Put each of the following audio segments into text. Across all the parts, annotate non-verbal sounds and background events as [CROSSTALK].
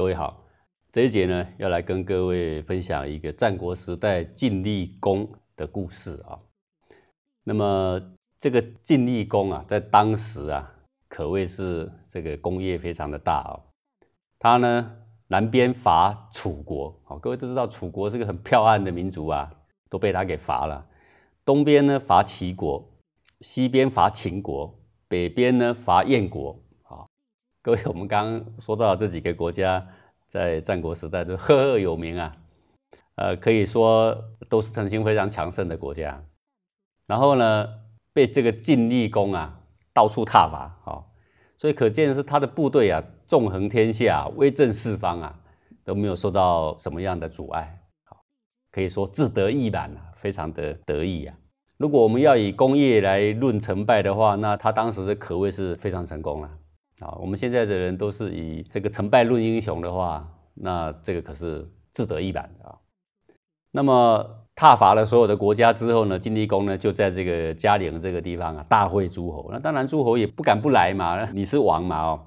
各位好，这一节呢要来跟各位分享一个战国时代晋厉公的故事啊。那么这个晋厉公啊，在当时啊，可谓是这个功业非常的大哦。他呢南边伐楚国，好，各位都知道楚国是个很剽悍的民族啊，都被他给伐了。东边呢伐齐国，西边伐秦国，北边呢伐燕国。各位，[LAUGHS] 我们刚刚说到这几个国家，在战国时代都赫赫有名啊，呃，可以说都是曾经非常强盛的国家。然后呢，被这个晋厉公啊到处踏伐，哦，所以可见是他的部队啊纵横天下，威震四方啊，都没有受到什么样的阻碍，好，可以说自得意满啊，非常的得意啊。如果我们要以功业来论成败的话，那他当时是可谓是非常成功了。啊我们现在的人都是以这个成败论英雄的话，那这个可是自得意满的啊。那么踏伐了所有的国家之后呢，晋厉公呢就在这个嘉陵这个地方啊大会诸侯。那当然诸侯也不敢不来嘛，你是王嘛哦，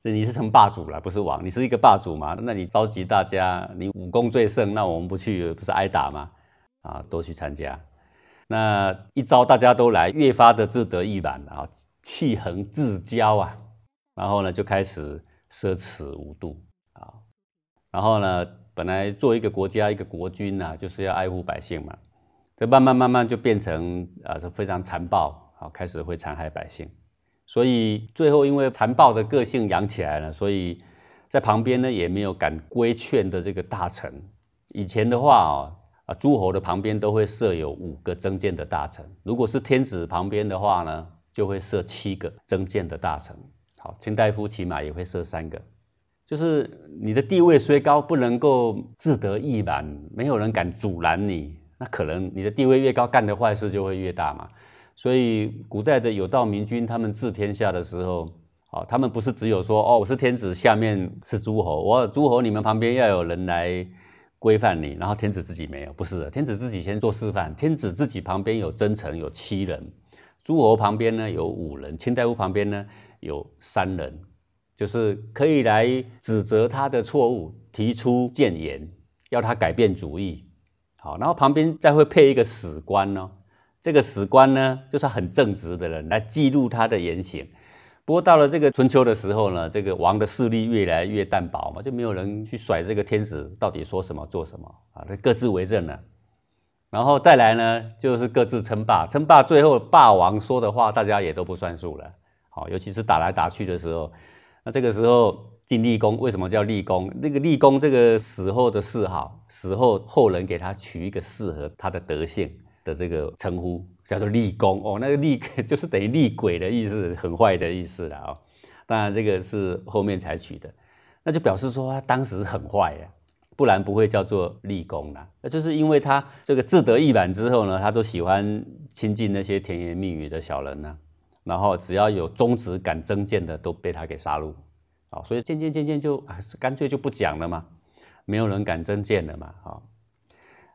这你是成霸主了，不是王，你是一个霸主嘛，那你召集大家，你武功最盛，那我们不去不是挨打吗？啊，都去参加，那一招大家都来，越发的自得意满啊，气横自骄啊。然后呢，就开始奢侈无度啊。然后呢，本来做一个国家、一个国君呐，就是要爱护百姓嘛。这慢慢慢慢就变成啊，是非常残暴啊，开始会残害百姓。所以最后因为残暴的个性养起来了，所以在旁边呢也没有敢规劝的这个大臣。以前的话啊，啊诸侯的旁边都会设有五个增谏的大臣。如果是天子旁边的话呢，就会设七个增谏的大臣。好，卿大夫起码也会设三个，就是你的地位虽高，不能够自得意满，没有人敢阻拦你，那可能你的地位越高，干的坏事就会越大嘛。所以古代的有道明君他们治天下的时候，好，他们不是只有说哦，我是天子，下面是诸侯，我诸侯你们旁边要有人来规范你，然后天子自己没有，不是的，天子自己先做示范，天子自己旁边有真臣有七人，诸侯旁边呢有五人，卿大夫旁边呢。有三人，就是可以来指责他的错误，提出谏言，要他改变主意。好，然后旁边再会配一个史官呢。这个史官呢，就是很正直的人来记录他的言行。不过到了这个春秋的时候呢，这个王的势力越来越淡薄嘛，就没有人去甩这个天子到底说什么做什么啊，他各自为政了。然后再来呢，就是各自称霸，称霸最后霸王说的话，大家也都不算数了。好，尤其是打来打去的时候，那这个时候晋厉公为什么叫立功？那个立功这个死后的谥号，死后后人给他取一个适合他的德性的这个称呼，叫做立功。哦，那个立 [LAUGHS] 就是等于厉鬼的意思，很坏的意思了啊。当然这个是后面才取的，那就表示说他当时很坏呀，不然不会叫做立功啦。那就是因为他这个自得意满之后呢，他都喜欢亲近那些甜言蜜语的小人呢。然后只要有宗旨敢增谏的，都被他给杀戮，啊，所以渐渐渐渐就还是干脆就不讲了嘛，没有人敢增谏了嘛，啊，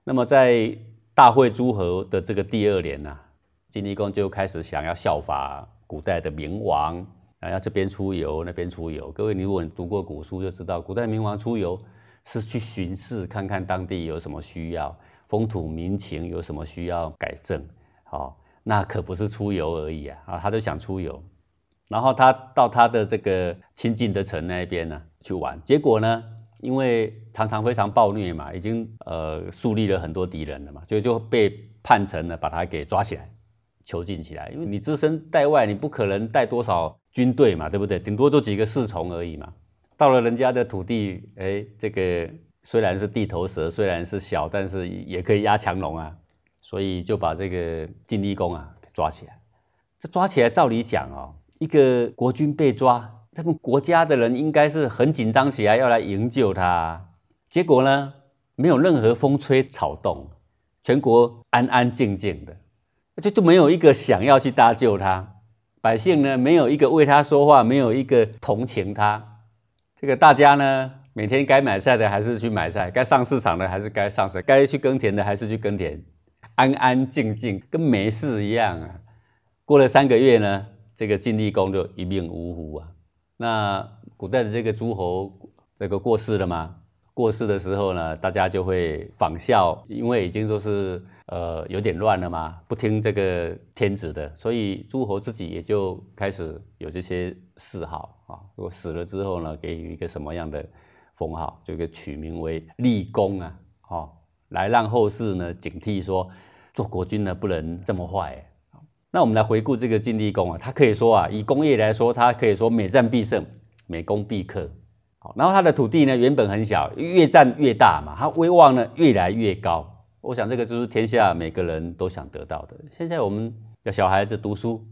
那么在大会诸侯的这个第二年呐，晋厉公就开始想要效法古代的明王，啊，要这边出游那边出游。各位，你如果读过古书就知道，古代明王出游是去巡视，看看当地有什么需要，风土民情有什么需要改正，好。那可不是出游而已啊！啊，他都想出游，然后他到他的这个亲近的城那边呢去玩，结果呢，因为常常非常暴虐嘛，已经呃树立了很多敌人了嘛，所以就被叛臣呢把他给抓起来，囚禁起来。因为你只身在外，你不可能带多少军队嘛，对不对？顶多就几个侍从而已嘛。到了人家的土地，哎，这个虽然是地头蛇，虽然是小，但是也可以压强龙啊。所以就把这个晋厉公啊给抓起来。这抓起来，照理讲哦，一个国君被抓，他们国家的人应该是很紧张起来，要来营救他。结果呢，没有任何风吹草动，全国安安静静的，就就没有一个想要去搭救他。百姓呢，没有一个为他说话，没有一个同情他。这个大家呢，每天该买菜的还是去买菜，该上市场的还是该上市，该去耕田的还是去耕田。安安静静，跟没事一样啊。过了三个月呢，这个晋厉公就一命呜呼啊。那古代的这个诸侯这个过世了嘛。过世的时候呢，大家就会仿效，因为已经都是呃有点乱了嘛，不听这个天子的，所以诸侯自己也就开始有这些谥号啊。如果死了之后呢，给予一个什么样的封号，就给取名为立功啊，哦，来让后世呢警惕说，做国君呢不能这么坏。那我们来回顾这个晋厉公啊，他可以说啊，以工业来说，他可以说每战必胜，每攻必克。然后他的土地呢，原本很小，越占越大嘛，他威望呢越来越高。我想这个就是天下每个人都想得到的。现在我们的小孩子读书，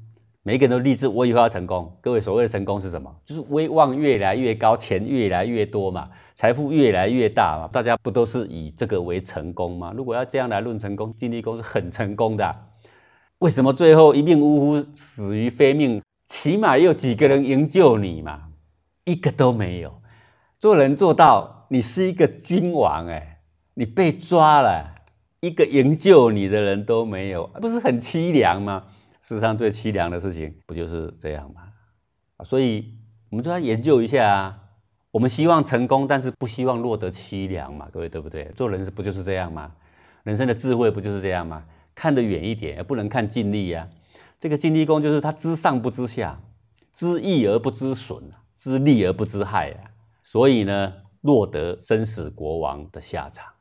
每一个人都立志我以后要成功。各位所谓的成功是什么？就是威望越来越高，钱越来越多嘛，财富越来越大嘛。大家不都是以这个为成功吗？如果要这样来论成功，晋厉公是很成功的。为什么最后一命呜呼，死于非命？起码有几个人营救你嘛？一个都没有。做人做到，你是一个君王哎，你被抓了，一个营救你的人都没有，不是很凄凉吗？世上最凄凉的事情不就是这样吗？所以我们就要研究一下啊。我们希望成功，但是不希望落得凄凉嘛，各位对不对？做人是不就是这样吗？人生的智慧不就是这样吗？看得远一点，不能看尽力呀。这个尽力功就是他知上不知下，知益而不知损，知利而不知害啊。所以呢，落得生死国王的下场。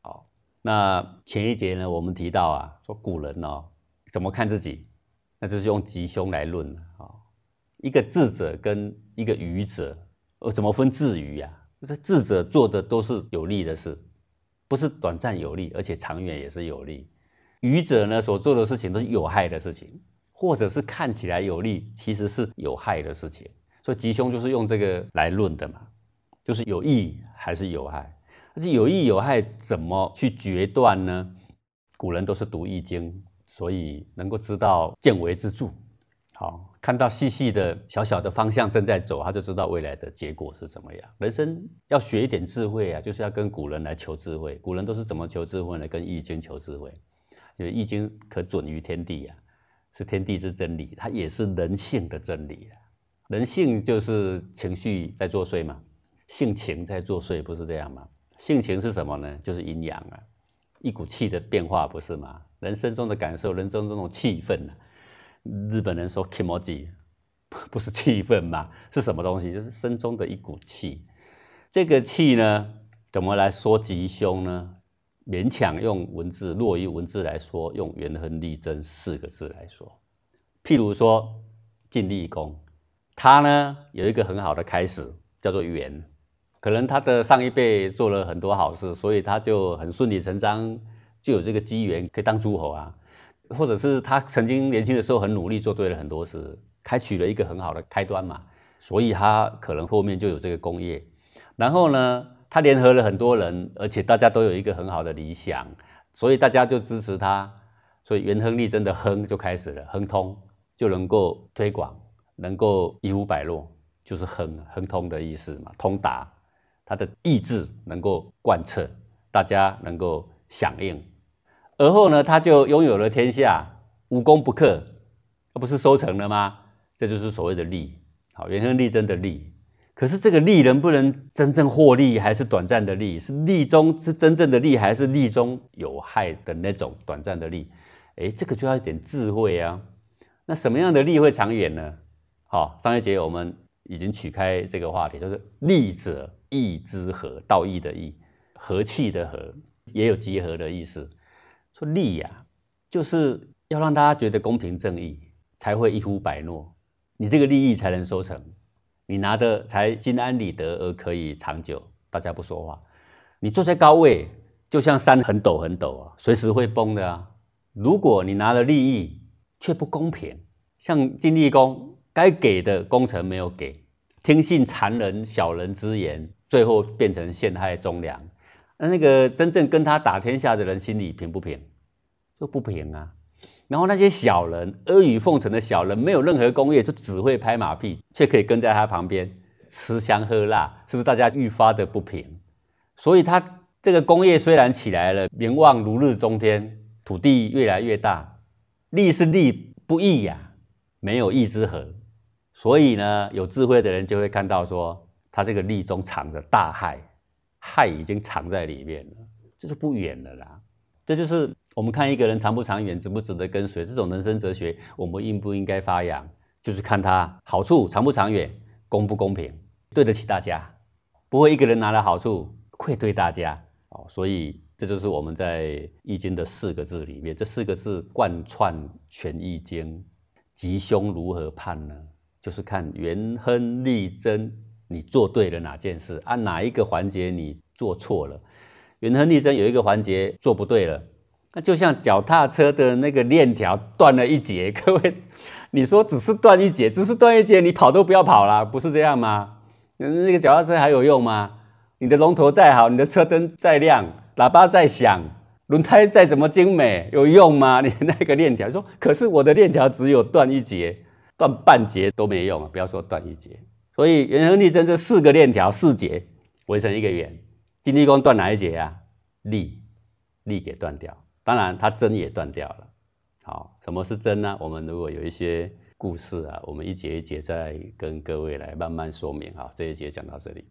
好，那前一节呢，我们提到啊，说古人哦，怎么看自己，那就是用吉凶来论的啊。一个智者跟一个愚者，呃，怎么分智愚啊？这智者做的都是有利的事，不是短暂有利，而且长远也是有利。愚者呢，所做的事情都是有害的事情，或者是看起来有利，其实是有害的事情。所以吉凶就是用这个来论的嘛。就是有益还是有害，而且有益有害怎么去决断呢？古人都是读易经，所以能够知道见微知著，好看到细细的小小的方向正在走，他就知道未来的结果是怎么样。人生要学一点智慧啊，就是要跟古人来求智慧。古人都是怎么求智慧呢？跟易经求智慧，就是易经可准于天地啊，是天地之真理，它也是人性的真理。人性就是情绪在作祟嘛。性情在作祟，不是这样吗？性情是什么呢？就是阴阳啊，一股气的变化，不是吗？人生中的感受，人生中那种气氛呢？日本人说 “kimoji”，[LAUGHS] 不是气氛吗？是什么东西？就是身中的一股气。这个气呢，怎么来说吉凶呢？勉强用文字，弱于文字来说，用“元亨利贞”四个字来说。譬如说晋厉公，他呢有一个很好的开始，叫做“元”。可能他的上一辈做了很多好事，所以他就很顺理成章就有这个机缘可以当诸侯啊，或者是他曾经年轻的时候很努力做对了很多事，开启了一个很好的开端嘛，所以他可能后面就有这个功业。然后呢，他联合了很多人，而且大家都有一个很好的理想，所以大家就支持他，所以元亨利贞的亨就开始了，亨通就能够推广，能够一无百落，就是亨亨通的意思嘛，通达。他的意志能够贯彻，大家能够响应，而后呢，他就拥有了天下，无功不克，那不是收成了吗？这就是所谓的利，好，元亨利贞的利。可是这个利能不能真正获利，还是短暂的利？是利中是真正的利，还是利中有害的那种短暂的利？哎，这个就要一点智慧啊。那什么样的利会长远呢？好，上一节我们已经取开这个话题，就是利者。义之和，道义的义，和气的和，也有结合的意思。说利呀，就是要让大家觉得公平正义，才会一呼百诺，你这个利益才能收成，你拿的才心安理得而可以长久。大家不说话，你坐在高位，就像山很陡很陡啊，随时会崩的啊。如果你拿了利益却不公平，像金立公该给的工程没有给，听信残忍小人之言。最后变成陷害忠良，那那个真正跟他打天下的人心里平不平？就不平啊。然后那些小人阿谀奉承的小人，没有任何功业，就只会拍马屁，却可以跟在他旁边吃香喝辣，是不是？大家愈发的不平。所以他这个功业虽然起来了，名望如日中天，土地越来越大，利是利不义呀，没有义之和。所以呢，有智慧的人就会看到说。他这个力中藏着大害，害已经藏在里面了，就是不远了啦。这就是我们看一个人长不长远，值不值得跟随，这种人生哲学，我们应不应该发扬？就是看他好处长不长远，公不公平，对得起大家，不会一个人拿了好处愧对大家哦。所以这就是我们在《易经》的四个字里面，这四个字贯穿全《易经》。吉凶如何判呢？就是看元亨利贞，你做对了哪件事，按哪一个环节你做错了。元亨利贞有一个环节做不对了，那就像脚踏车的那个链条断了一节。[LAUGHS] 各位，你说只是断一节，只是断一节，你跑都不要跑了，不是这样吗？那个脚踏车还有用吗？你的龙头再好，你的车灯再亮，喇叭再响。轮胎再怎么精美，有用吗？[LAUGHS] 你那个链条说，可是我的链条只有断一节，断半截都没用啊！不要说断一节。所以圆和力争这四个链条四节围成一个圆，金立功断哪一节啊？力，力给断掉。当然，它针也断掉了。好，什么是针呢？我们如果有一些故事啊，我们一节一节再跟各位来慢慢说明。啊，这一节讲到这里。